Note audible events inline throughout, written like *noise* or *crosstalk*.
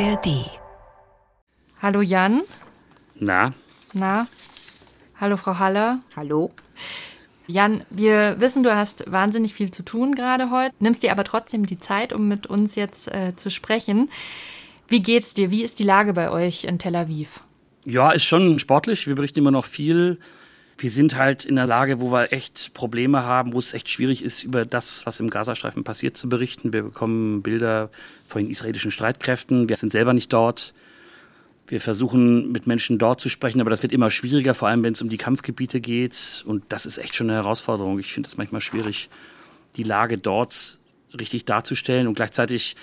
ARD. Hallo Jan. Na? Na? Hallo Frau Haller. Hallo. Jan, wir wissen, du hast wahnsinnig viel zu tun gerade heute, nimmst dir aber trotzdem die Zeit, um mit uns jetzt äh, zu sprechen. Wie geht's dir? Wie ist die Lage bei euch in Tel Aviv? Ja, ist schon sportlich. Wir berichten immer noch viel. Wir sind halt in der Lage, wo wir echt Probleme haben, wo es echt schwierig ist, über das, was im Gazastreifen passiert, zu berichten. Wir bekommen Bilder von den israelischen Streitkräften. Wir sind selber nicht dort. Wir versuchen mit Menschen dort zu sprechen, aber das wird immer schwieriger, vor allem wenn es um die Kampfgebiete geht. Und das ist echt schon eine Herausforderung. Ich finde es manchmal schwierig, die Lage dort richtig darzustellen und gleichzeitig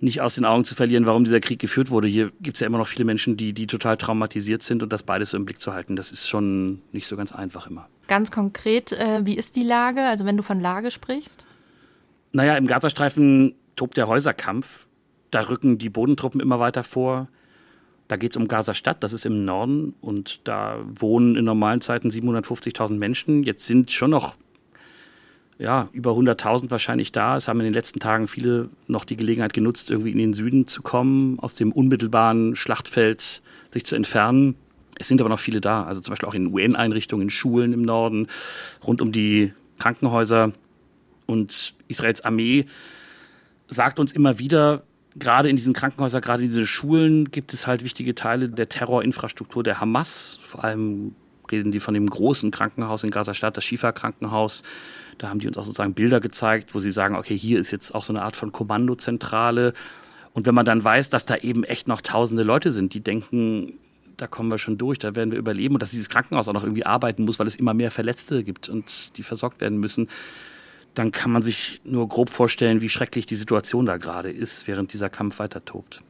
nicht aus den Augen zu verlieren, warum dieser Krieg geführt wurde. Hier gibt es ja immer noch viele Menschen, die, die total traumatisiert sind und das beides so im Blick zu halten, das ist schon nicht so ganz einfach immer. Ganz konkret, äh, wie ist die Lage, also wenn du von Lage sprichst? Naja, im Gazastreifen tobt der Häuserkampf. Da rücken die Bodentruppen immer weiter vor. Da geht es um Gaza-Stadt, das ist im Norden und da wohnen in normalen Zeiten 750.000 Menschen. Jetzt sind schon noch ja, über 100.000 wahrscheinlich da. Es haben in den letzten Tagen viele noch die Gelegenheit genutzt, irgendwie in den Süden zu kommen, aus dem unmittelbaren Schlachtfeld sich zu entfernen. Es sind aber noch viele da, also zum Beispiel auch in UN-Einrichtungen, in Schulen im Norden, rund um die Krankenhäuser. Und Israels Armee sagt uns immer wieder, gerade in diesen Krankenhäusern, gerade in diesen Schulen gibt es halt wichtige Teile der Terrorinfrastruktur der Hamas. Vor allem reden die von dem großen Krankenhaus in Gaza-Stadt, das Shifa-Krankenhaus. Da haben die uns auch sozusagen Bilder gezeigt, wo sie sagen, okay, hier ist jetzt auch so eine Art von Kommandozentrale. Und wenn man dann weiß, dass da eben echt noch tausende Leute sind, die denken, da kommen wir schon durch, da werden wir überleben und dass dieses Krankenhaus auch noch irgendwie arbeiten muss, weil es immer mehr Verletzte gibt und die versorgt werden müssen, dann kann man sich nur grob vorstellen, wie schrecklich die Situation da gerade ist, während dieser Kampf weiter tobt.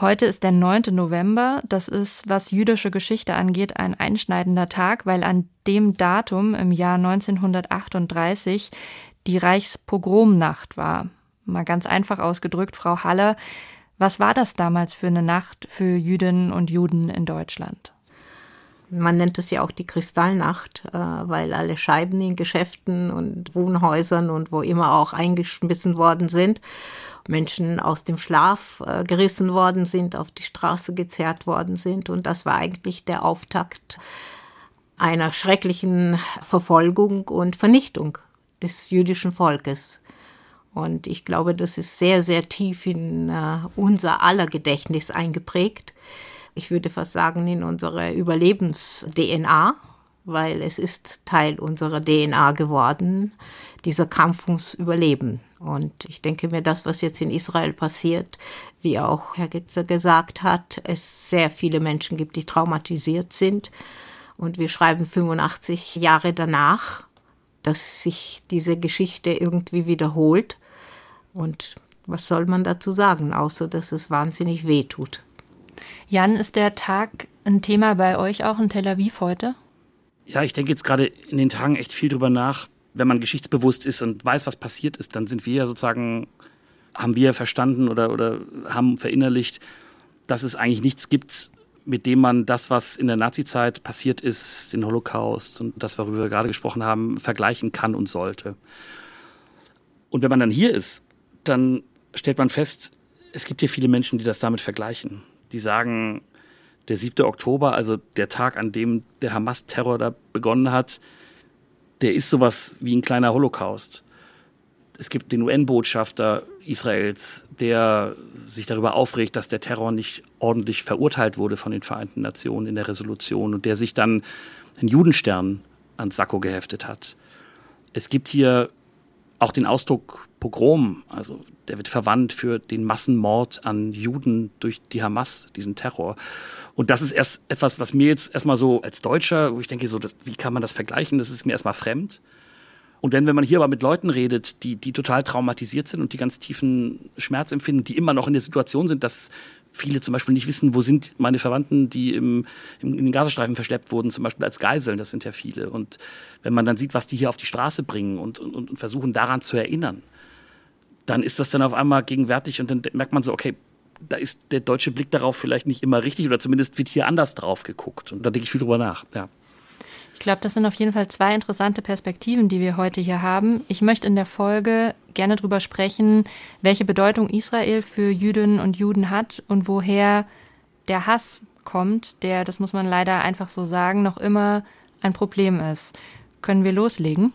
Heute ist der 9. November. Das ist, was jüdische Geschichte angeht, ein einschneidender Tag, weil an dem Datum im Jahr 1938 die Reichspogromnacht war. Mal ganz einfach ausgedrückt, Frau Haller, was war das damals für eine Nacht für Jüdinnen und Juden in Deutschland? Man nennt es ja auch die Kristallnacht, äh, weil alle Scheiben in Geschäften und Wohnhäusern und wo immer auch eingeschmissen worden sind. Menschen aus dem Schlaf äh, gerissen worden sind, auf die Straße gezerrt worden sind. Und das war eigentlich der Auftakt einer schrecklichen Verfolgung und Vernichtung des jüdischen Volkes. Und ich glaube, das ist sehr, sehr tief in äh, unser aller Gedächtnis eingeprägt. Ich würde fast sagen, in unsere Überlebens-DNA, weil es ist Teil unserer DNA geworden, dieser Kampf ums Überleben. Und ich denke mir, das, was jetzt in Israel passiert, wie auch Herr Gitzer gesagt hat, es sehr viele Menschen gibt, die traumatisiert sind. Und wir schreiben 85 Jahre danach, dass sich diese Geschichte irgendwie wiederholt. Und was soll man dazu sagen, außer dass es wahnsinnig weh tut. Jan, ist der Tag ein Thema bei euch auch in Tel Aviv heute? Ja, ich denke jetzt gerade in den Tagen echt viel drüber nach, wenn man geschichtsbewusst ist und weiß, was passiert ist, dann sind wir ja sozusagen, haben wir verstanden oder, oder haben verinnerlicht, dass es eigentlich nichts gibt, mit dem man das, was in der Nazizeit passiert ist, den Holocaust und das, worüber wir gerade gesprochen haben, vergleichen kann und sollte. Und wenn man dann hier ist, dann stellt man fest, es gibt hier viele Menschen, die das damit vergleichen. Die sagen, der 7. Oktober, also der Tag, an dem der Hamas-Terror da begonnen hat, der ist sowas wie ein kleiner Holocaust. Es gibt den UN-Botschafter Israels, der sich darüber aufregt, dass der Terror nicht ordentlich verurteilt wurde von den Vereinten Nationen in der Resolution und der sich dann einen Judenstern ans Sakko geheftet hat. Es gibt hier auch den Ausdruck Pogrom, also der wird verwandt für den Massenmord an Juden durch die Hamas, diesen Terror. Und das ist erst etwas, was mir jetzt erstmal so als Deutscher, wo ich denke, so, das, wie kann man das vergleichen? Das ist mir erstmal fremd. Und dann, wenn man hier aber mit Leuten redet, die, die total traumatisiert sind und die ganz tiefen Schmerz empfinden, die immer noch in der Situation sind, dass viele zum Beispiel nicht wissen, wo sind meine Verwandten, die im, im, in den Gazastreifen verschleppt wurden, zum Beispiel als Geiseln, das sind ja viele. Und wenn man dann sieht, was die hier auf die Straße bringen und, und, und versuchen daran zu erinnern, dann ist das dann auf einmal gegenwärtig und dann merkt man so, okay, da ist der deutsche Blick darauf vielleicht nicht immer richtig oder zumindest wird hier anders drauf geguckt. Und da denke ich viel drüber nach. Ja. Ich glaube, das sind auf jeden Fall zwei interessante Perspektiven, die wir heute hier haben. Ich möchte in der Folge gerne darüber sprechen, welche Bedeutung Israel für Jüdinnen und Juden hat und woher der Hass kommt, der, das muss man leider einfach so sagen, noch immer ein Problem ist. Können wir loslegen?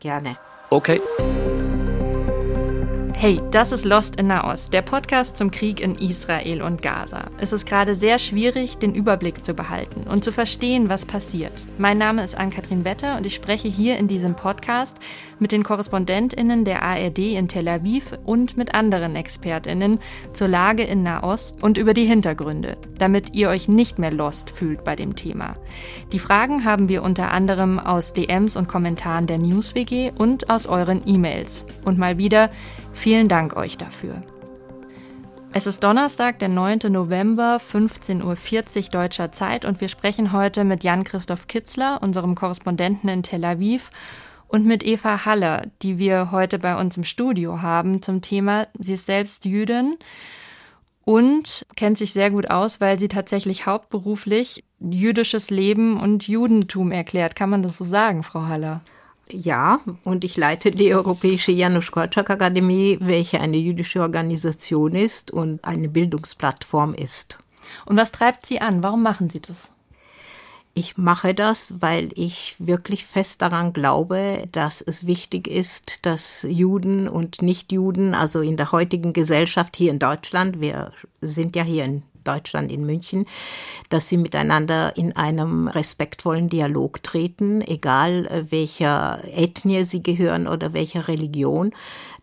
Gerne. Okay. Hey, das ist Lost in Nahost, der Podcast zum Krieg in Israel und Gaza. Es ist gerade sehr schwierig, den Überblick zu behalten und zu verstehen, was passiert. Mein Name ist Ann-Kathrin Wetter und ich spreche hier in diesem Podcast mit den KorrespondentInnen der ARD in Tel Aviv und mit anderen ExpertInnen zur Lage in Nahost und über die Hintergründe, damit ihr euch nicht mehr lost fühlt bei dem Thema. Die Fragen haben wir unter anderem aus DMs und Kommentaren der NewsWG und aus euren E-Mails. Und mal wieder, Vielen Dank euch dafür. Es ist Donnerstag, der 9. November, 15.40 Uhr deutscher Zeit und wir sprechen heute mit Jan-Christoph Kitzler, unserem Korrespondenten in Tel Aviv, und mit Eva Haller, die wir heute bei uns im Studio haben zum Thema, sie ist selbst Jüdin und kennt sich sehr gut aus, weil sie tatsächlich hauptberuflich jüdisches Leben und Judentum erklärt. Kann man das so sagen, Frau Haller? Ja, und ich leite die Europäische Janusz Korczak Akademie, welche eine jüdische Organisation ist und eine Bildungsplattform ist. Und was treibt Sie an? Warum machen Sie das? Ich mache das, weil ich wirklich fest daran glaube, dass es wichtig ist, dass Juden und Nichtjuden, also in der heutigen Gesellschaft hier in Deutschland, wir sind ja hier in Deutschland in München, dass sie miteinander in einem respektvollen Dialog treten, egal äh, welcher Ethnie sie gehören oder welcher Religion,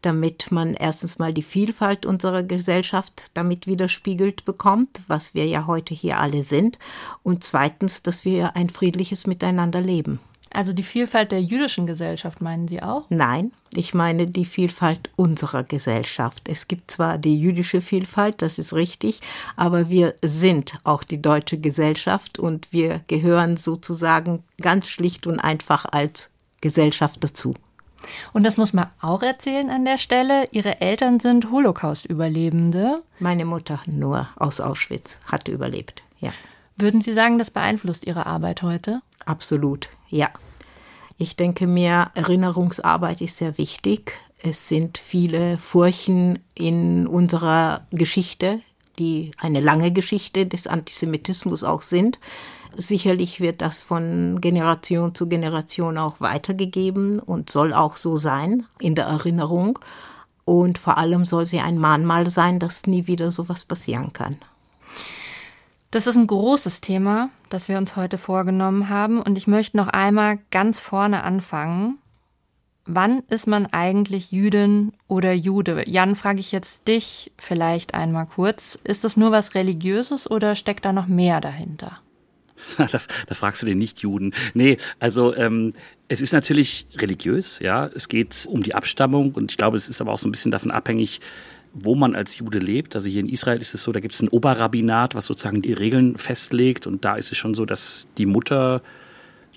damit man erstens mal die Vielfalt unserer Gesellschaft damit widerspiegelt bekommt, was wir ja heute hier alle sind, und zweitens, dass wir ein friedliches Miteinander leben. Also die Vielfalt der jüdischen Gesellschaft meinen Sie auch? Nein, ich meine die Vielfalt unserer Gesellschaft. Es gibt zwar die jüdische Vielfalt, das ist richtig, aber wir sind auch die deutsche Gesellschaft und wir gehören sozusagen ganz schlicht und einfach als Gesellschaft dazu. Und das muss man auch erzählen an der Stelle. Ihre Eltern sind Holocaust-Überlebende. Meine Mutter nur aus Auschwitz hat überlebt, ja. Würden Sie sagen, das beeinflusst Ihre Arbeit heute? Absolut, ja. Ich denke mir, Erinnerungsarbeit ist sehr wichtig. Es sind viele Furchen in unserer Geschichte, die eine lange Geschichte des Antisemitismus auch sind. Sicherlich wird das von Generation zu Generation auch weitergegeben und soll auch so sein in der Erinnerung. Und vor allem soll sie ein Mahnmal sein, dass nie wieder sowas passieren kann. Das ist ein großes Thema, das wir uns heute vorgenommen haben. Und ich möchte noch einmal ganz vorne anfangen. Wann ist man eigentlich Jüdin oder Jude? Jan, frage ich jetzt dich vielleicht einmal kurz. Ist das nur was Religiöses oder steckt da noch mehr dahinter? *laughs* da, da, fragst du den Nicht-Juden. Nee, also ähm, es ist natürlich religiös, ja. Es geht um die Abstammung und ich glaube, es ist aber auch so ein bisschen davon abhängig, wo man als Jude lebt. Also hier in Israel ist es so, da gibt es ein Oberrabbinat, was sozusagen die Regeln festlegt. Und da ist es schon so, dass die Mutter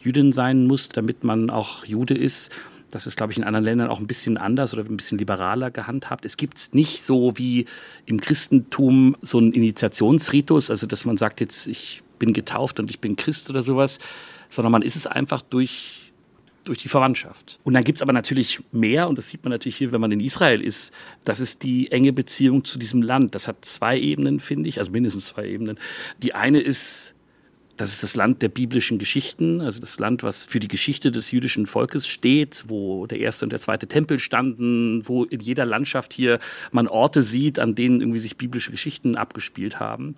Jüdin sein muss, damit man auch Jude ist. Das ist, glaube ich, in anderen Ländern auch ein bisschen anders oder ein bisschen liberaler gehandhabt. Es gibt nicht so wie im Christentum so einen Initiationsritus, also dass man sagt jetzt, ich bin getauft und ich bin Christ oder sowas, sondern man ist es einfach durch durch die Verwandtschaft. Und dann gibt es aber natürlich mehr, und das sieht man natürlich hier, wenn man in Israel ist, das ist die enge Beziehung zu diesem Land. Das hat zwei Ebenen, finde ich, also mindestens zwei Ebenen. Die eine ist, das ist das Land der biblischen Geschichten, also das Land, was für die Geschichte des jüdischen Volkes steht, wo der erste und der zweite Tempel standen, wo in jeder Landschaft hier man Orte sieht, an denen irgendwie sich biblische Geschichten abgespielt haben.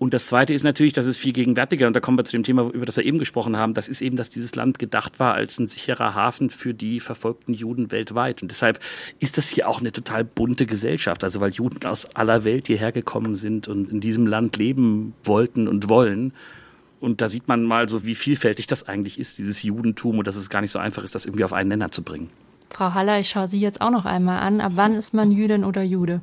Und das Zweite ist natürlich, dass es viel gegenwärtiger, und da kommen wir zu dem Thema, über das wir eben gesprochen haben, das ist eben, dass dieses Land gedacht war als ein sicherer Hafen für die verfolgten Juden weltweit. Und deshalb ist das hier auch eine total bunte Gesellschaft, also weil Juden aus aller Welt hierher gekommen sind und in diesem Land leben wollten und wollen. Und da sieht man mal so, wie vielfältig das eigentlich ist, dieses Judentum, und dass es gar nicht so einfach ist, das irgendwie auf einen Nenner zu bringen. Frau Haller, ich schaue Sie jetzt auch noch einmal an. Ab wann ist man Jüdin oder Jude?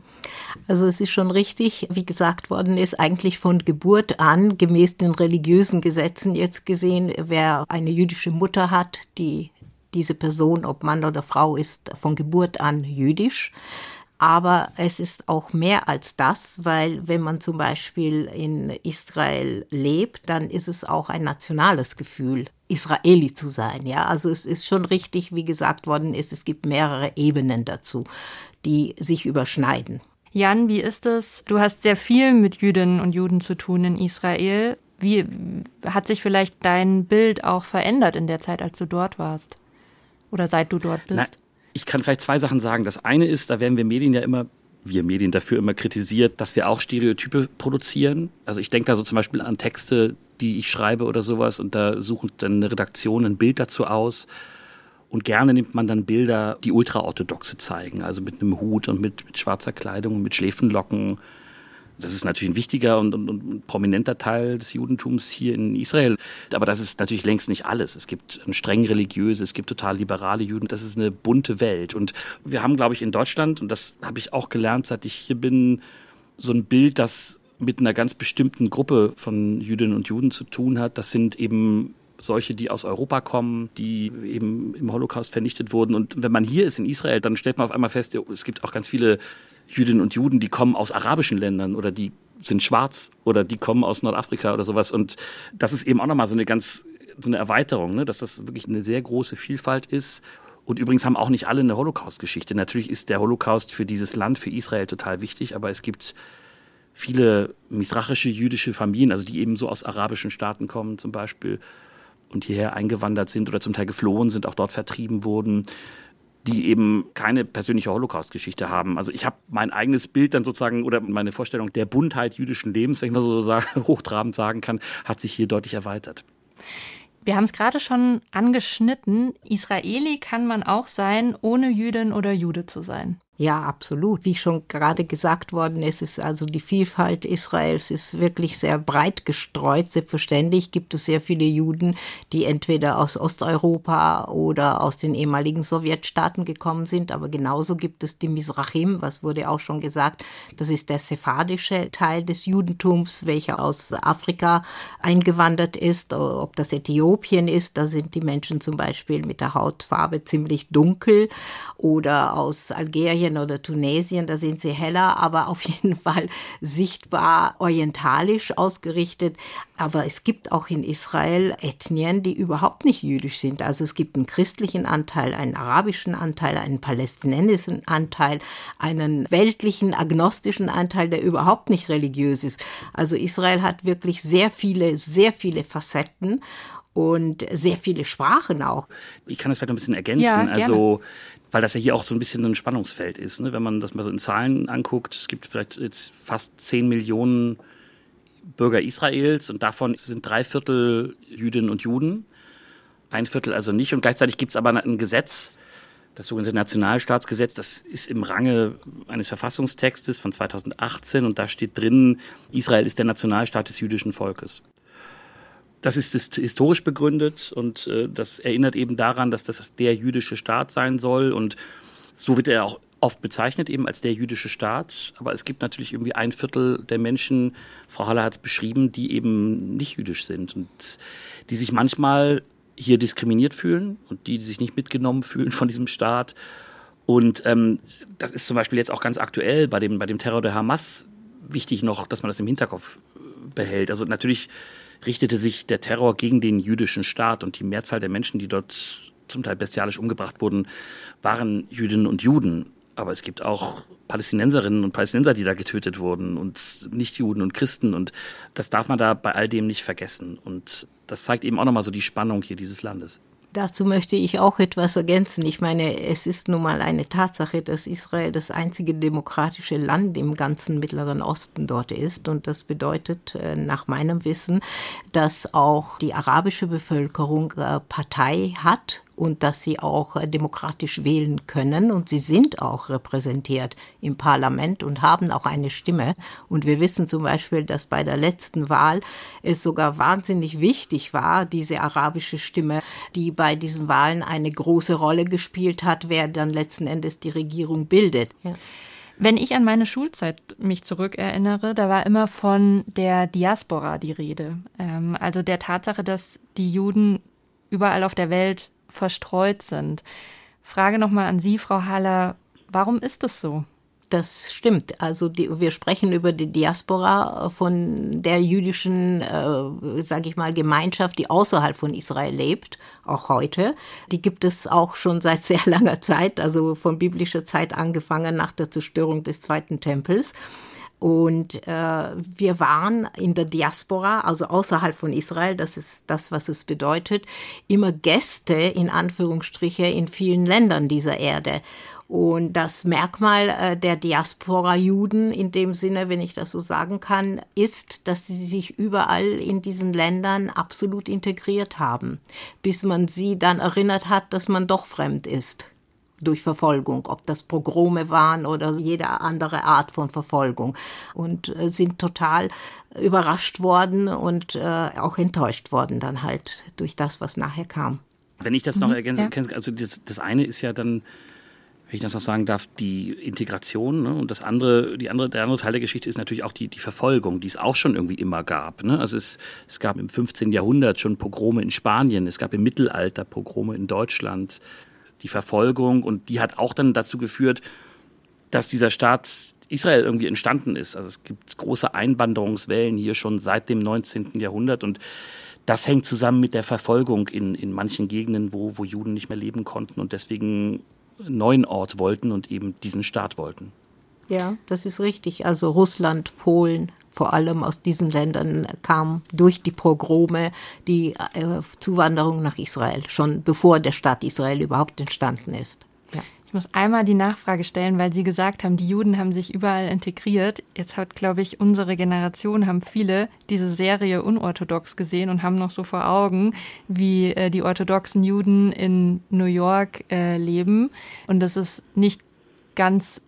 Also es ist schon richtig, wie gesagt worden ist, eigentlich von Geburt an, gemäß den religiösen Gesetzen jetzt gesehen, wer eine jüdische Mutter hat, die diese Person, ob Mann oder Frau ist, von Geburt an jüdisch. Aber es ist auch mehr als das, weil wenn man zum Beispiel in Israel lebt, dann ist es auch ein nationales Gefühl, Israeli zu sein. Ja, also es ist schon richtig, wie gesagt worden ist, es gibt mehrere Ebenen dazu, die sich überschneiden. Jan, wie ist es? Du hast sehr viel mit Jüdinnen und Juden zu tun in Israel. Wie hat sich vielleicht dein Bild auch verändert in der Zeit, als du dort warst? Oder seit du dort bist? Na, ich kann vielleicht zwei Sachen sagen. Das eine ist, da werden wir Medien ja immer, wir Medien dafür immer kritisiert, dass wir auch Stereotype produzieren. Also ich denke da so zum Beispiel an Texte, die ich schreibe oder sowas und da sucht dann eine Redaktion ein Bild dazu aus. Und gerne nimmt man dann Bilder, die ultraorthodoxe zeigen, also mit einem Hut und mit, mit schwarzer Kleidung und mit Schläfenlocken das ist natürlich ein wichtiger und, und, und, prominenter Teil des Judentums hier in Israel. Aber das ist natürlich längst nicht alles. Es gibt streng religiöse, es gibt total liberale Juden. Das ist eine bunte Welt. Und wir haben, glaube ich, in Deutschland, und das habe ich auch gelernt, seit ich hier bin, so ein Bild, das mit einer ganz bestimmten Gruppe von Jüdinnen und Juden zu tun hat. Das sind eben solche, die aus Europa kommen, die eben im Holocaust vernichtet wurden. Und wenn man hier ist in Israel, dann stellt man auf einmal fest, es gibt auch ganz viele Jüdinnen und Juden, die kommen aus arabischen Ländern oder die sind schwarz oder die kommen aus Nordafrika oder sowas. Und das ist eben auch nochmal so eine ganz, so eine Erweiterung, ne? dass das wirklich eine sehr große Vielfalt ist. Und übrigens haben auch nicht alle eine Holocaust-Geschichte. Natürlich ist der Holocaust für dieses Land, für Israel total wichtig, aber es gibt viele misrachische jüdische Familien, also die eben so aus arabischen Staaten kommen zum Beispiel und hierher eingewandert sind oder zum Teil geflohen sind, auch dort vertrieben wurden die eben keine persönliche Holocaust-Geschichte haben. Also ich habe mein eigenes Bild dann sozusagen oder meine Vorstellung der Buntheit jüdischen Lebens, wenn ich mal so sagen, *laughs* hochtrabend sagen kann, hat sich hier deutlich erweitert. Wir haben es gerade schon angeschnitten. Israeli kann man auch sein, ohne Jüdin oder Jude zu sein. Ja, absolut. Wie schon gerade gesagt worden ist, ist also die Vielfalt Israels ist wirklich sehr breit gestreut. Selbstverständlich gibt es sehr viele Juden, die entweder aus Osteuropa oder aus den ehemaligen Sowjetstaaten gekommen sind, aber genauso gibt es die Mizrachim, was wurde auch schon gesagt, das ist der sephardische Teil des Judentums, welcher aus Afrika eingewandert ist, ob das Äthiopien ist, da sind die Menschen zum Beispiel mit der Hautfarbe ziemlich dunkel oder aus Algerien Libyen oder Tunesien, da sind sie heller, aber auf *laughs* jeden Fall sichtbar orientalisch ausgerichtet. Aber es gibt auch in Israel Ethnien, die überhaupt nicht jüdisch sind. Also es gibt einen christlichen Anteil, einen arabischen Anteil, einen palästinensischen Anteil, einen weltlichen, agnostischen Anteil, der überhaupt nicht religiös ist. Also Israel hat wirklich sehr viele, sehr viele Facetten und sehr viele Sprachen auch. Ich kann das vielleicht ein bisschen ergänzen. Ja, also weil das ja hier auch so ein bisschen ein Spannungsfeld ist. Ne? Wenn man das mal so in Zahlen anguckt, es gibt vielleicht jetzt fast 10 Millionen Bürger Israels und davon sind drei Viertel Jüdinnen und Juden, ein Viertel also nicht. Und gleichzeitig gibt es aber ein Gesetz, das sogenannte Nationalstaatsgesetz, das ist im Range eines Verfassungstextes von 2018 und da steht drin, Israel ist der Nationalstaat des jüdischen Volkes. Das ist historisch begründet und äh, das erinnert eben daran, dass das der jüdische Staat sein soll und so wird er auch oft bezeichnet eben als der jüdische Staat. Aber es gibt natürlich irgendwie ein Viertel der Menschen, Frau Haller hat es beschrieben, die eben nicht jüdisch sind und die sich manchmal hier diskriminiert fühlen und die, die sich nicht mitgenommen fühlen von diesem Staat. Und ähm, das ist zum Beispiel jetzt auch ganz aktuell bei dem, bei dem Terror der Hamas wichtig noch, dass man das im Hinterkopf behält. Also natürlich richtete sich der Terror gegen den jüdischen Staat und die Mehrzahl der Menschen, die dort zum Teil bestialisch umgebracht wurden, waren Jüdinnen und Juden. Aber es gibt auch Palästinenserinnen und Palästinenser, die da getötet wurden und Nichtjuden und Christen. Und das darf man da bei all dem nicht vergessen. Und das zeigt eben auch nochmal so die Spannung hier dieses Landes. Dazu möchte ich auch etwas ergänzen. Ich meine, es ist nun mal eine Tatsache, dass Israel das einzige demokratische Land im ganzen Mittleren Osten dort ist. Und das bedeutet äh, nach meinem Wissen, dass auch die arabische Bevölkerung äh, Partei hat und dass sie auch äh, demokratisch wählen können. Und sie sind auch repräsentiert im Parlament und haben auch eine Stimme. Und wir wissen zum Beispiel, dass bei der letzten Wahl es sogar wahnsinnig wichtig war, diese arabische Stimme, die bei diesen Wahlen eine große Rolle gespielt hat, wer dann letzten Endes die Regierung bildet. Ja. Wenn ich an meine Schulzeit mich zurückerinnere, da war immer von der Diaspora die Rede. Ähm, also der Tatsache, dass die Juden überall auf der Welt verstreut sind. Frage nochmal an Sie, Frau Haller, warum ist es so? Das stimmt. Also die, wir sprechen über die Diaspora von der jüdischen, äh, sage ich mal, Gemeinschaft, die außerhalb von Israel lebt, auch heute. Die gibt es auch schon seit sehr langer Zeit, also von biblischer Zeit angefangen nach der Zerstörung des Zweiten Tempels. Und äh, wir waren in der Diaspora, also außerhalb von Israel, das ist das, was es bedeutet, immer Gäste in Anführungsstriche in vielen Ländern dieser Erde. Und das Merkmal äh, der Diaspora-Juden in dem Sinne, wenn ich das so sagen kann, ist, dass sie sich überall in diesen Ländern absolut integriert haben, bis man sie dann erinnert hat, dass man doch fremd ist durch Verfolgung, ob das Pogrome waren oder jede andere Art von Verfolgung und äh, sind total überrascht worden und äh, auch enttäuscht worden dann halt durch das, was nachher kam. Wenn ich das noch mhm, ergänzen kann, also das, das eine ist ja dann wenn ich das noch sagen darf, die Integration. Ne? Und das andere, die andere, der andere Teil der Geschichte ist natürlich auch die, die Verfolgung, die es auch schon irgendwie immer gab. Ne? Also es, es gab im 15. Jahrhundert schon Pogrome in Spanien, es gab im Mittelalter Pogrome in Deutschland, die Verfolgung und die hat auch dann dazu geführt, dass dieser Staat Israel irgendwie entstanden ist. Also es gibt große Einwanderungswellen hier schon seit dem 19. Jahrhundert und das hängt zusammen mit der Verfolgung in, in manchen Gegenden, wo, wo Juden nicht mehr leben konnten und deswegen neuen Ort wollten und eben diesen Staat wollten. Ja, das ist richtig. Also Russland, Polen, vor allem aus diesen Ländern kam durch die Pogrome die äh, Zuwanderung nach Israel, schon bevor der Staat Israel überhaupt entstanden ist. Ich muss einmal die Nachfrage stellen, weil Sie gesagt haben, die Juden haben sich überall integriert. Jetzt hat, glaube ich, unsere Generation, haben viele diese Serie unorthodox gesehen und haben noch so vor Augen, wie äh, die orthodoxen Juden in New York äh, leben. Und das ist nicht ganz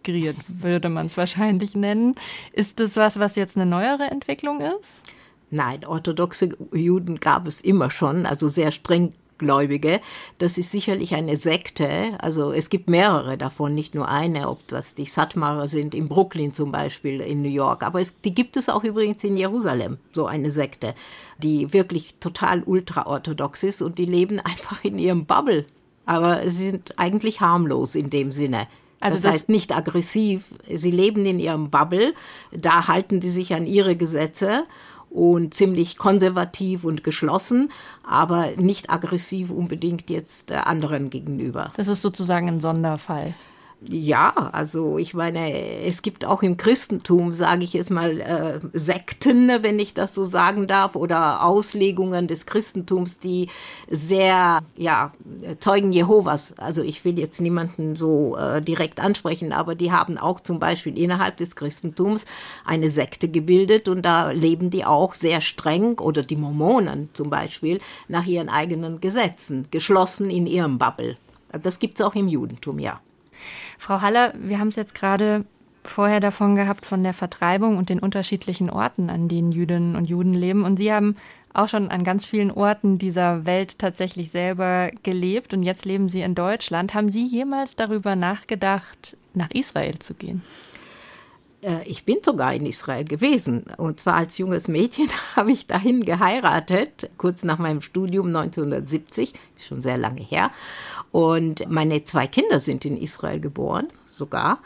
integriert, würde man es wahrscheinlich nennen. Ist das was, was jetzt eine neuere Entwicklung ist? Nein, orthodoxe Juden gab es immer schon, also sehr streng Gläubige. Das ist sicherlich eine Sekte. Also es gibt mehrere davon, nicht nur eine, ob das die Satmarer sind, in Brooklyn zum Beispiel, in New York. Aber es, die gibt es auch übrigens in Jerusalem, so eine Sekte, die wirklich total ultraorthodox ist und die leben *laughs* einfach in ihrem Bubble. Aber sie sind eigentlich harmlos in dem Sinne. Also das, das heißt nicht aggressiv. Sie leben in ihrem Bubble. Da halten die sich an ihre Gesetze und ziemlich konservativ und geschlossen, aber nicht aggressiv unbedingt jetzt äh, anderen gegenüber. Das ist sozusagen ein Sonderfall. Ja, also ich meine, es gibt auch im Christentum, sage ich jetzt mal, äh, Sekten, wenn ich das so sagen darf, oder Auslegungen des Christentums, die sehr, ja, Zeugen Jehovas, also ich will jetzt niemanden so äh, direkt ansprechen, aber die haben auch zum Beispiel innerhalb des Christentums eine Sekte gebildet und da leben die auch sehr streng, oder die Mormonen zum Beispiel, nach ihren eigenen Gesetzen, geschlossen in ihrem Bubble. Das gibt es auch im Judentum, ja. Frau Haller, wir haben es jetzt gerade vorher davon gehabt, von der Vertreibung und den unterschiedlichen Orten, an denen Jüdinnen und Juden leben. Und Sie haben auch schon an ganz vielen Orten dieser Welt tatsächlich selber gelebt und jetzt leben Sie in Deutschland. Haben Sie jemals darüber nachgedacht, nach Israel zu gehen? Äh, ich bin sogar in Israel gewesen. Und zwar als junges Mädchen *laughs* habe ich dahin geheiratet, kurz nach meinem Studium 1970, schon sehr lange her. Und meine zwei Kinder sind in Israel geboren, sogar.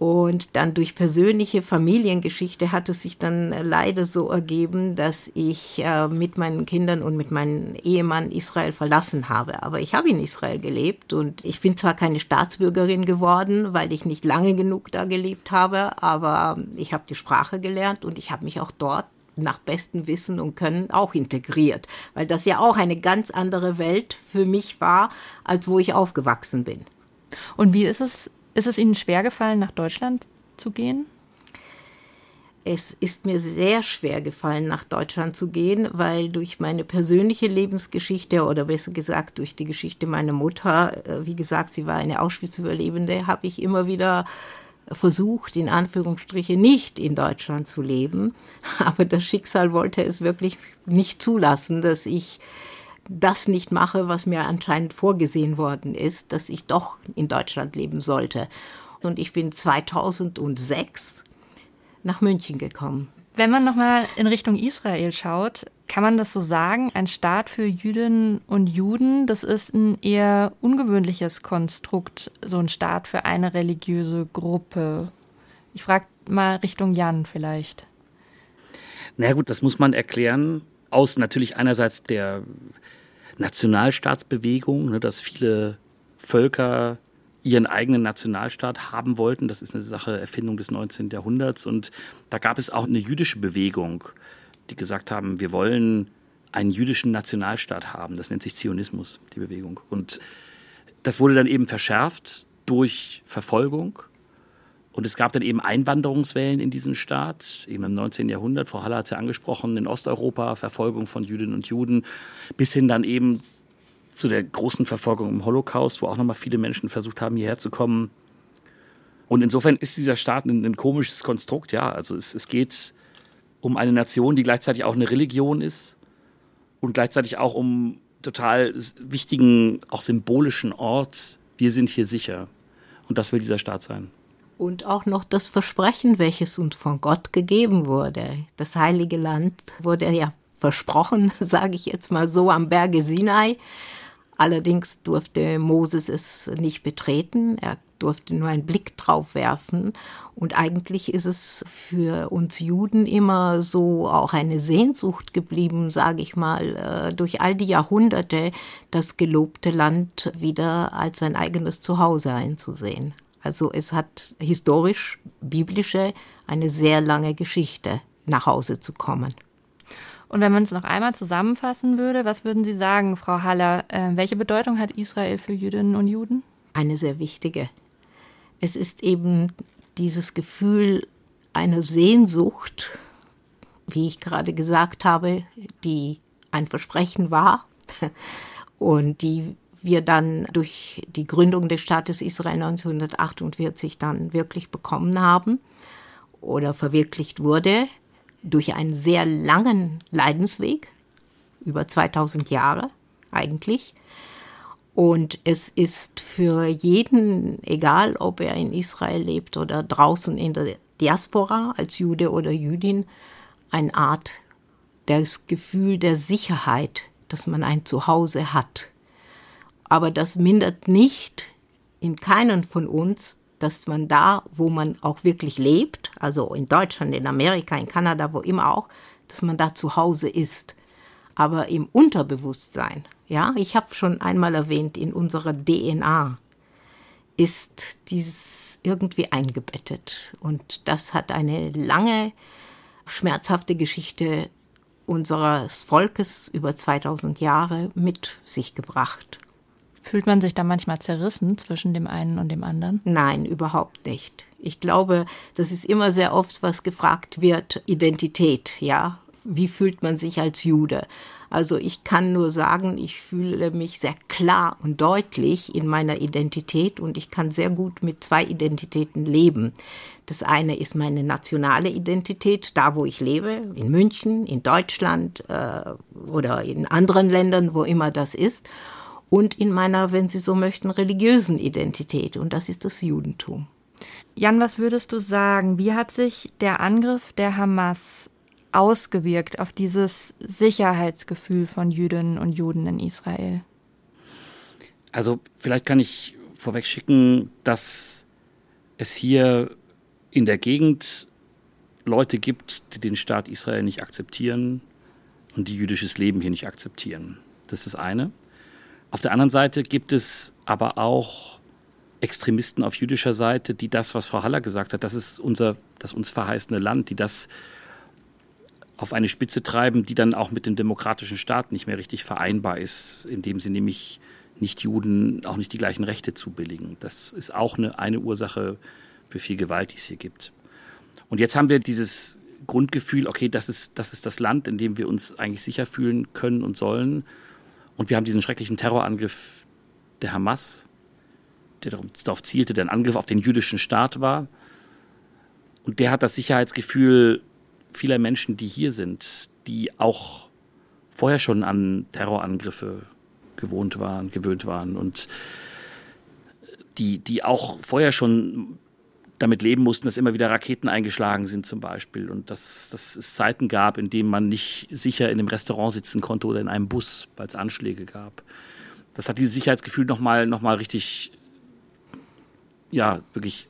Und dann durch persönliche Familiengeschichte hat es sich dann leider so ergeben, dass ich äh, mit meinen Kindern und mit meinem Ehemann Israel verlassen habe. Aber ich habe in Israel gelebt und ich bin zwar keine Staatsbürgerin geworden, weil ich nicht lange genug da gelebt habe, aber ich habe die Sprache gelernt und ich habe mich auch dort nach bestem Wissen und Können auch integriert, weil das ja auch eine ganz andere Welt für mich war, als wo ich aufgewachsen bin. Und wie ist es, ist es Ihnen schwer gefallen, nach Deutschland zu gehen? Es ist mir sehr schwer gefallen, nach Deutschland zu gehen, weil durch meine persönliche Lebensgeschichte oder besser gesagt durch die Geschichte meiner Mutter, äh, wie gesagt, sie war eine Auschwitz-Überlebende, habe ich immer wieder versucht, in Anführungsstriche nicht in Deutschland zu leben. *laughs* Aber das Schicksal wollte es wirklich nicht zulassen, dass ich das nicht mache, was mir anscheinend vorgesehen worden ist, dass ich doch in Deutschland leben sollte. Und ich bin 2006 nach München gekommen. Wenn man nochmal in Richtung Israel schaut, Kann man das so sagen? Ein Staat für Jüdinnen und Juden, das ist ein eher ungewöhnliches Konstrukt, so ein Staat für eine religiöse Gruppe. Ich frage mal Richtung Jan vielleicht. Na naja, gut, das muss man erklären. Aus natürlich einerseits der Nationalstaatsbewegung, ne, dass viele Völker ihren eigenen Nationalstaat haben wollten. Das ist eine Sache Erfindung des 19. Jahrhunderts. Und da gab es auch eine jüdische Bewegung, die gesagt haben, wir wollen einen jüdischen Nationalstaat haben. Das nennt sich Zionismus, die Bewegung. Und das wurde dann eben verschärft durch Verfolgung. Und es gab dann eben Einwanderungswellen in diesen Staat, eben im 19. Jahrhundert. Frau Haller hat es ja angesprochen, in Osteuropa, Verfolgung von Jüdinnen und Juden, bis hin dann eben zu der großen Verfolgung im Holocaust, wo auch nochmal viele Menschen versucht haben, hierher zu kommen. Und insofern ist dieser Staat ein, ein komisches Konstrukt, ja. Also es, es geht um eine Nation, die gleichzeitig auch eine Religion ist und gleichzeitig auch um total wichtigen, auch symbolischen Ort. Wir sind hier sicher. Und das will dieser Staat sein. Und auch noch das Versprechen, welches uns von Gott gegeben wurde. Das heilige Land wurde ja versprochen, *laughs* sage ich jetzt mal so, am Berge Sinai. Allerdings durfte Moses es nicht betreten. Er durfte nur einen Blick drauf werfen. Und eigentlich ist es für uns Juden immer so auch eine Sehnsucht geblieben, sage ich mal, äh, durch all die Jahrhunderte das gelobte Land wieder als sein eigenes Zuhause einzusehen. Also es hat historisch, biblische, eine sehr lange Geschichte, nach Hause zu kommen. Und wenn man es noch einmal zusammenfassen würde, was würden Sie sagen, Frau Haller? Äh, welche Bedeutung hat Israel für Jüdinnen und Juden? Eine sehr wichtige. Es ist eben dieses Gefühl einer Sehnsucht, wie ich gerade gesagt habe, die ein Versprechen war *laughs* und die wir dann durch die Gründung des Staates Israel 1948 dann wirklich bekommen haben oder verwirklicht wurde durch einen sehr langen Leidensweg, über 2000 Jahre eigentlich. Und es ist für jeden, egal ob er in Israel lebt oder draußen in der Diaspora als Jude oder Jüdin, eine Art das Gefühl der Sicherheit, dass man ein Zuhause hat. Aber das mindert nicht in keinen von uns dass man da, wo man auch wirklich lebt, also in Deutschland, in Amerika, in Kanada, wo immer auch, dass man da zu Hause ist. Aber im Unterbewusstsein, ja, ich habe schon einmal erwähnt, in unserer DNA ist dieses irgendwie eingebettet. Und das hat eine lange, schmerzhafte Geschichte unseres Volkes über 2000 Jahre mit sich gebracht. Fühlt man sich da manchmal zerrissen zwischen dem einen und dem anderen? Nein, überhaupt nicht. Ich glaube, das ist immer sehr oft, was gefragt wird, Identität, ja. Wie fühlt man sich als Jude? Also ich kann nur sagen, ich fühle mich sehr klar und deutlich in meiner Identität und ich kann sehr gut mit zwei Identitäten leben. Das eine ist meine nationale Identität, da wo ich lebe, in München, in Deutschland äh, oder in anderen Ländern, wo immer das ist und in meiner, wenn Sie so möchten, religiösen Identität. Und das ist das Judentum. Jan, was würdest du sagen? Wie hat sich der Angriff der Hamas ausgewirkt auf dieses Sicherheitsgefühl von Jüdinnen und Juden in Israel? Also vielleicht kann ich vorweg schicken, dass es hier in der Gegend Leute gibt, die den Staat Israel nicht akzeptieren und die jüdisches Leben hier nicht akzeptieren. Das ist das eine. Auf der anderen Seite gibt es aber auch Extremisten auf jüdischer Seite, die das, was Frau Haller gesagt hat, das ist unser, das uns verheißene Land, die das auf eine Spitze treiben, die dann auch mit dem demokratischen Staat nicht mehr richtig vereinbar ist, indem sie nämlich nicht Juden auch nicht die gleichen Rechte zubilligen. Das ist auch eine, eine Ursache für viel Gewalt, die es hier gibt. Und jetzt haben wir dieses Grundgefühl, okay, das ist, das ist das Land, in dem wir uns eigentlich sicher fühlen können und sollen. Und wir haben diesen schrecklichen Terrorangriff der Hamas, der darauf zielte, der ein Angriff auf den jüdischen Staat war. Und der hat das Sicherheitsgefühl vieler Menschen, die hier sind, die auch vorher schon an Terrorangriffe gewohnt waren, gewöhnt waren und die, die auch vorher schon damit leben mussten, dass immer wieder Raketen eingeschlagen sind zum Beispiel und dass, dass es Zeiten gab, in denen man nicht sicher in einem Restaurant sitzen konnte oder in einem Bus, weil es Anschläge gab. Das hat dieses Sicherheitsgefühl nochmal noch mal richtig, ja, wirklich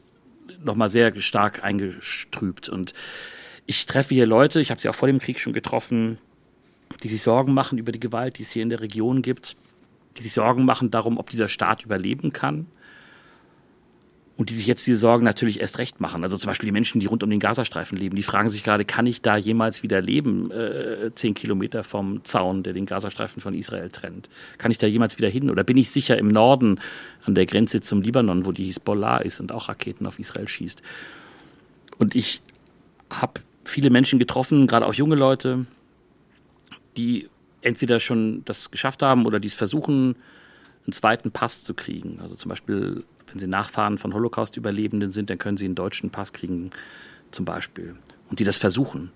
nochmal sehr stark eingestrübt. Und ich treffe hier Leute, ich habe sie auch vor dem Krieg schon getroffen, die sich Sorgen machen über die Gewalt, die es hier in der Region gibt, die sich Sorgen machen darum, ob dieser Staat überleben kann und die sich jetzt diese Sorgen natürlich erst recht machen. Also zum Beispiel die Menschen, die rund um den Gazastreifen leben, die fragen sich gerade, kann ich da jemals wieder leben, äh, zehn Kilometer vom Zaun, der den Gazastreifen von Israel trennt? Kann ich da jemals wieder hin? Oder bin ich sicher im Norden an der Grenze zum Libanon, wo die Hisbollah ist und auch Raketen auf Israel schießt? Und ich habe viele Menschen getroffen, gerade auch junge Leute, die entweder schon das geschafft haben oder die es versuchen, einen zweiten Pass zu kriegen. Also zum Beispiel wenn Sie Nachfahren von Holocaust-Überlebenden sind, dann können Sie einen deutschen Pass kriegen, zum Beispiel. Und die das versuchen.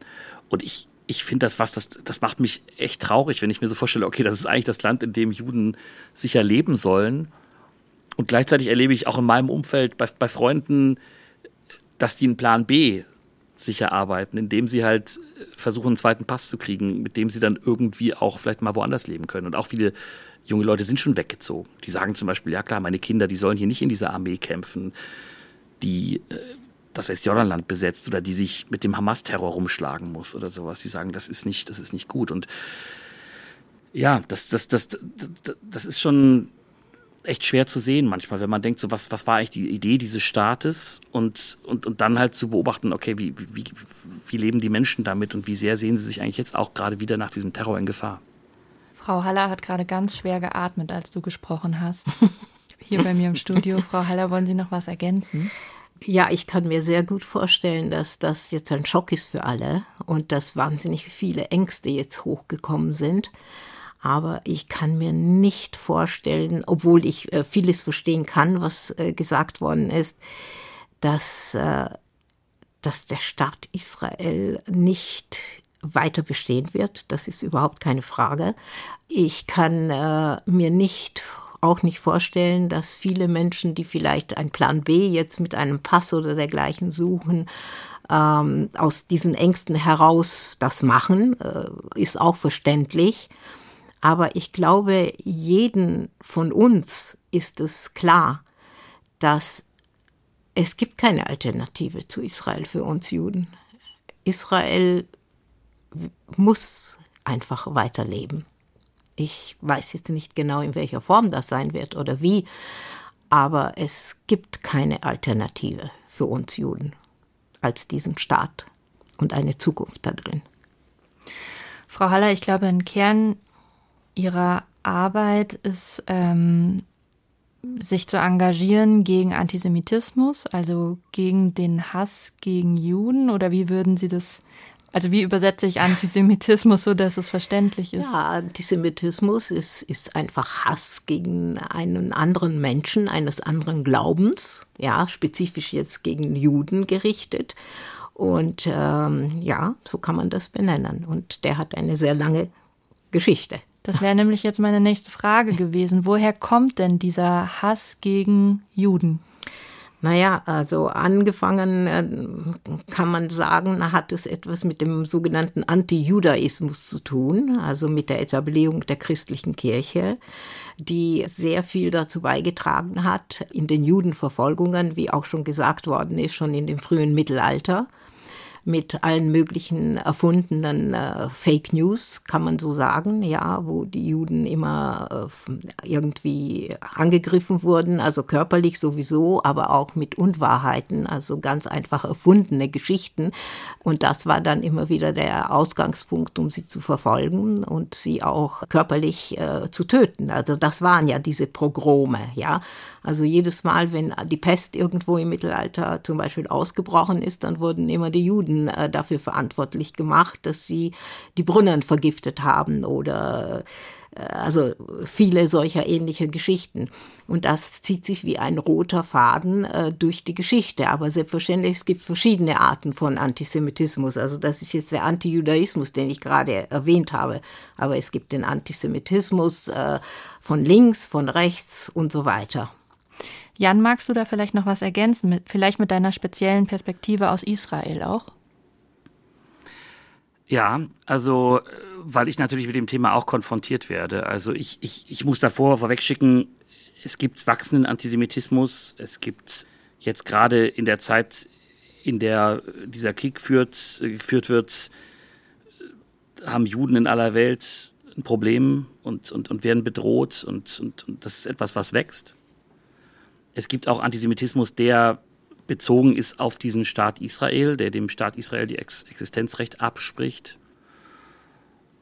Und ich, ich finde das was, das, das macht mich echt traurig, wenn ich mir so vorstelle, okay, das ist eigentlich das Land, in dem Juden sicher leben sollen. Und gleichzeitig erlebe ich auch in meinem Umfeld bei, bei Freunden, dass die einen Plan B sicher arbeiten, indem sie halt versuchen, einen zweiten Pass zu kriegen, mit dem sie dann irgendwie auch vielleicht mal woanders leben können. Und auch viele junge Leute sind schon weggezogen. Die sagen zum Beispiel, ja klar, meine Kinder, die sollen hier nicht in dieser Armee kämpfen, die äh, das Westjordanland besetzt oder die sich mit dem Hamas-Terror rumschlagen muss oder sowas. Die sagen, das ist nicht, das ist nicht gut. Und ja, das, das, das, das, das ist schon echt schwer zu sehen manchmal, wenn man denkt, so was, was war eigentlich die Idee dieses Staates und, und, und dann halt zu beobachten, okay, wie, wie, wie leben die Menschen damit und wie sehr sehen sie sich eigentlich jetzt auch gerade wieder nach diesem Terror in Gefahr? Frau Haller hat gerade ganz schwer geatmet, als du gesprochen hast. *laughs* Hier bei mir im Studio. Frau Haller, wollen Sie noch was ergänzen? Ja, ich kann mir sehr gut vorstellen, dass das jetzt ein Schock ist für alle und dass wahnsinnig viele Ängste jetzt hochgekommen sind. Aber ich kann mir nicht vorstellen, obwohl ich äh, vieles verstehen kann, was äh, gesagt worden ist, dass, äh, dass der Staat Israel nicht weiter bestehen wird. Das ist überhaupt keine Frage. Ich kann äh, mir nicht auch nicht vorstellen, dass viele Menschen, die vielleicht einen Plan B jetzt mit einem Pass oder dergleichen suchen, ähm, aus diesen Ängsten heraus das machen, äh, ist auch verständlich. Aber ich glaube, jeden von uns ist es klar, dass es gibt keine Alternative zu Israel für uns Juden. Israel muss einfach weiterleben. Ich weiß jetzt nicht genau, in welcher Form das sein wird oder wie, aber es gibt keine Alternative für uns Juden als diesen Staat und eine Zukunft da drin. Frau Haller, ich glaube, ein Kern Ihrer Arbeit ist, ähm, sich zu engagieren gegen Antisemitismus, also gegen den Hass gegen Juden, oder wie würden Sie das also wie übersetze ich Antisemitismus so, dass es verständlich ist? Ja, Antisemitismus ist, ist einfach Hass gegen einen anderen Menschen, eines anderen Glaubens, ja, spezifisch jetzt gegen Juden gerichtet. Und ähm, ja, so kann man das benennen. Und der hat eine sehr lange Geschichte. Das wäre nämlich jetzt meine nächste Frage gewesen. Woher kommt denn dieser Hass gegen Juden? Naja, also angefangen äh, kann man sagen, hat es etwas mit dem sogenannten Anti-Judaismus zu tun, also mit der Etablierung der christlichen Kirche, die sehr viel dazu beigetragen hat in den Judenverfolgungen, wie auch schon gesagt worden ist, schon in dem frühen Mittelalter mit allen möglichen erfundenen äh, Fake News, kann man so sagen, ja, wo die Juden immer äh, irgendwie angegriffen wurden, also körperlich sowieso, aber auch mit Unwahrheiten, also ganz einfach erfundene Geschichten. Und das war dann immer wieder der Ausgangspunkt, um sie zu verfolgen und sie auch körperlich äh, zu töten. Also das waren ja diese Progrome, ja. Also jedes Mal, wenn die Pest irgendwo im Mittelalter zum Beispiel ausgebrochen ist, dann wurden immer die Juden äh, dafür verantwortlich gemacht, dass sie die Brunnen vergiftet haben oder äh, also viele solcher ähnlicher Geschichten. Und das zieht sich wie ein roter Faden äh, durch die Geschichte. Aber selbstverständlich, es gibt verschiedene Arten von Antisemitismus. Also das ist jetzt der Antijudaismus, den ich gerade erwähnt habe. Aber es gibt den Antisemitismus äh, von links, von rechts und so weiter. Jan, magst du da vielleicht noch was ergänzen, mit, vielleicht mit deiner speziellen Perspektive aus Israel auch? Ja, also weil ich natürlich mit dem Thema auch konfrontiert werde. Also ich, ich, ich muss davor vorwegschicken, es gibt wachsenden Antisemitismus, es gibt jetzt gerade in der Zeit, in der dieser Krieg führt, geführt wird, haben Juden in aller Welt ein Problem und, und, und werden bedroht und, und, und das ist etwas, was wächst. Es gibt auch Antisemitismus, der bezogen ist auf diesen Staat Israel, der dem Staat Israel die Ex Existenzrecht abspricht.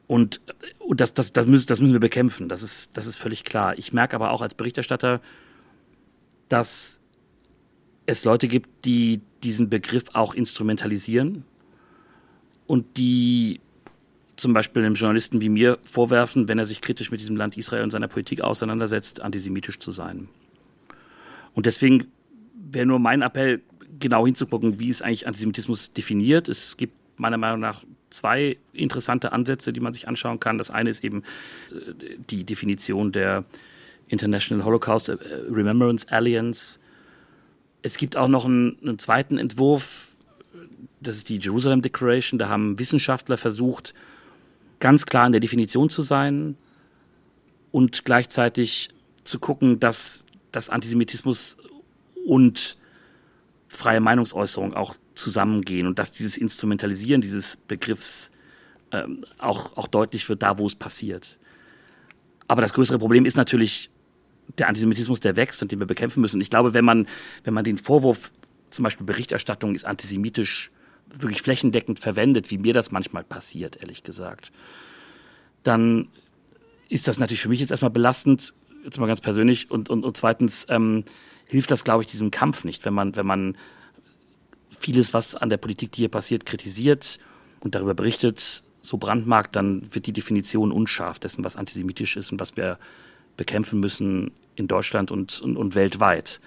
Und, und das, das, das, müssen, das müssen wir bekämpfen, das ist, das ist völlig klar. Ich merke aber auch als Berichterstatter, dass es Leute gibt, die diesen Begriff auch instrumentalisieren und die zum Beispiel einem Journalisten wie mir vorwerfen, wenn er sich kritisch mit diesem Land Israel und seiner Politik auseinandersetzt, antisemitisch zu sein. Und deswegen wäre nur mein Appell, genau hinzugucken, wie ist eigentlich Antisemitismus definiert. Es gibt meiner Meinung nach zwei interessante Ansätze, die man sich anschauen kann. Das eine ist eben äh, die Definition der International Holocaust äh, Remembrance Alliance. Es gibt auch noch einen, einen zweiten Entwurf, das ist die Jerusalem Declaration. Da haben Wissenschaftler versucht, ganz klar in der Definition zu sein und gleichzeitig zu gucken, dass, dass Antisemitismus und freie Meinungsäußerung auch zusammengehen und dass dieses Instrumentalisieren dieses Begriffs ähm, auch, auch deutlich wird, da wo es passiert. Aber das größere Problem ist natürlich der Antisemitismus, der wächst und den wir bekämpfen müssen. Und ich glaube, wenn man, wenn man den Vorwurf, zum Beispiel Berichterstattung ist antisemitisch, wirklich flächendeckend verwendet, wie mir das manchmal passiert, ehrlich gesagt, dann ist das natürlich für mich jetzt erstmal belastend, jetzt mal ganz persönlich, und, und, und zweitens ähm, hilft das, glaube ich, diesem Kampf nicht, wenn man, wenn man vieles, was an der Politik, die hier passiert, kritisiert und darüber berichtet, so brandmarkt, dann wird die Definition unscharf dessen, was antisemitisch ist und was wir bekämpfen müssen in Deutschland und, und, und weltweit.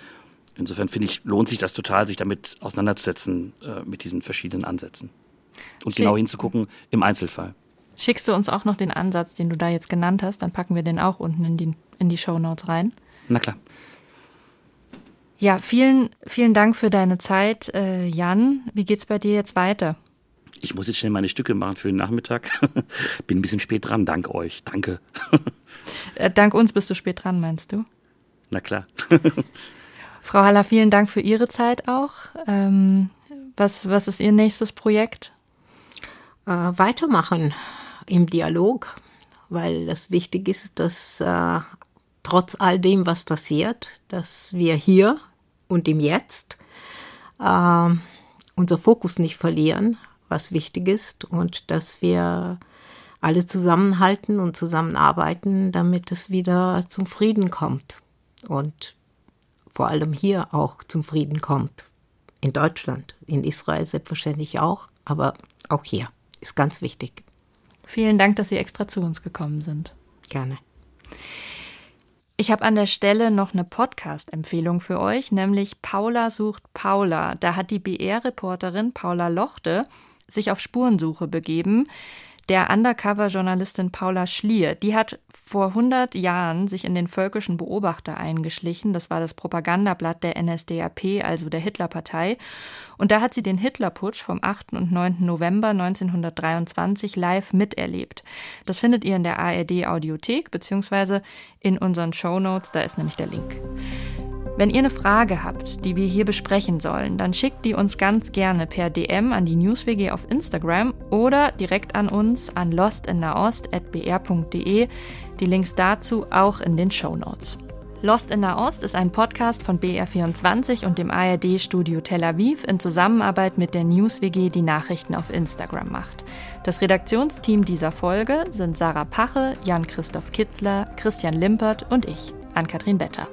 Insofern finde ich, lohnt sich das total, sich damit auseinanderzusetzen, äh, mit diesen verschiedenen Ansätzen. Und Schick. genau hinzugucken im Einzelfall. Schickst du uns auch noch den Ansatz, den du da jetzt genannt hast, dann packen wir den auch unten in die, in die Show Notes rein. Na klar. Ja, vielen, vielen Dank für deine Zeit, äh, Jan. Wie geht's bei dir jetzt weiter? Ich muss jetzt schnell meine Stücke machen für den Nachmittag. *laughs* Bin ein bisschen spät dran, dank euch. Danke. *laughs* äh, dank uns bist du spät dran, meinst du? Na klar. *laughs* Frau Haller, vielen Dank für Ihre Zeit auch. Ähm, was, was ist Ihr nächstes Projekt? Äh, weitermachen im Dialog, weil es wichtig ist, dass äh, trotz all dem, was passiert, dass wir hier und im Jetzt äh, unser Fokus nicht verlieren, was wichtig ist, und dass wir alle zusammenhalten und zusammenarbeiten, damit es wieder zum Frieden kommt. Und vor allem hier auch zum Frieden kommt. In Deutschland, in Israel selbstverständlich auch, aber auch hier ist ganz wichtig. Vielen Dank, dass Sie extra zu uns gekommen sind. Gerne. Ich habe an der Stelle noch eine Podcast-Empfehlung für euch, nämlich Paula sucht Paula. Da hat die BR-Reporterin Paula Lochte sich auf Spurensuche begeben der Undercover-Journalistin Paula Schlier, die hat vor 100 Jahren sich in den Völkischen Beobachter eingeschlichen. Das war das Propagandablatt der NSDAP, also der Hitlerpartei. Und da hat sie den Hitlerputsch vom 8. und 9. November 1923 live miterlebt. Das findet ihr in der ARD Audiothek beziehungsweise in unseren Show Notes. Da ist nämlich der Link. Wenn ihr eine Frage habt, die wir hier besprechen sollen, dann schickt die uns ganz gerne per DM an die NewsWG auf Instagram oder direkt an uns an lostinnaost.br.de. Die Links dazu auch in den Show Notes. Lost in Nahost ist ein Podcast von BR24 und dem ARD-Studio Tel Aviv in Zusammenarbeit mit der NewsWG, die Nachrichten auf Instagram macht. Das Redaktionsteam dieser Folge sind Sarah Pache, Jan-Christoph Kitzler, Christian Limpert und ich, Ann-Kathrin Better.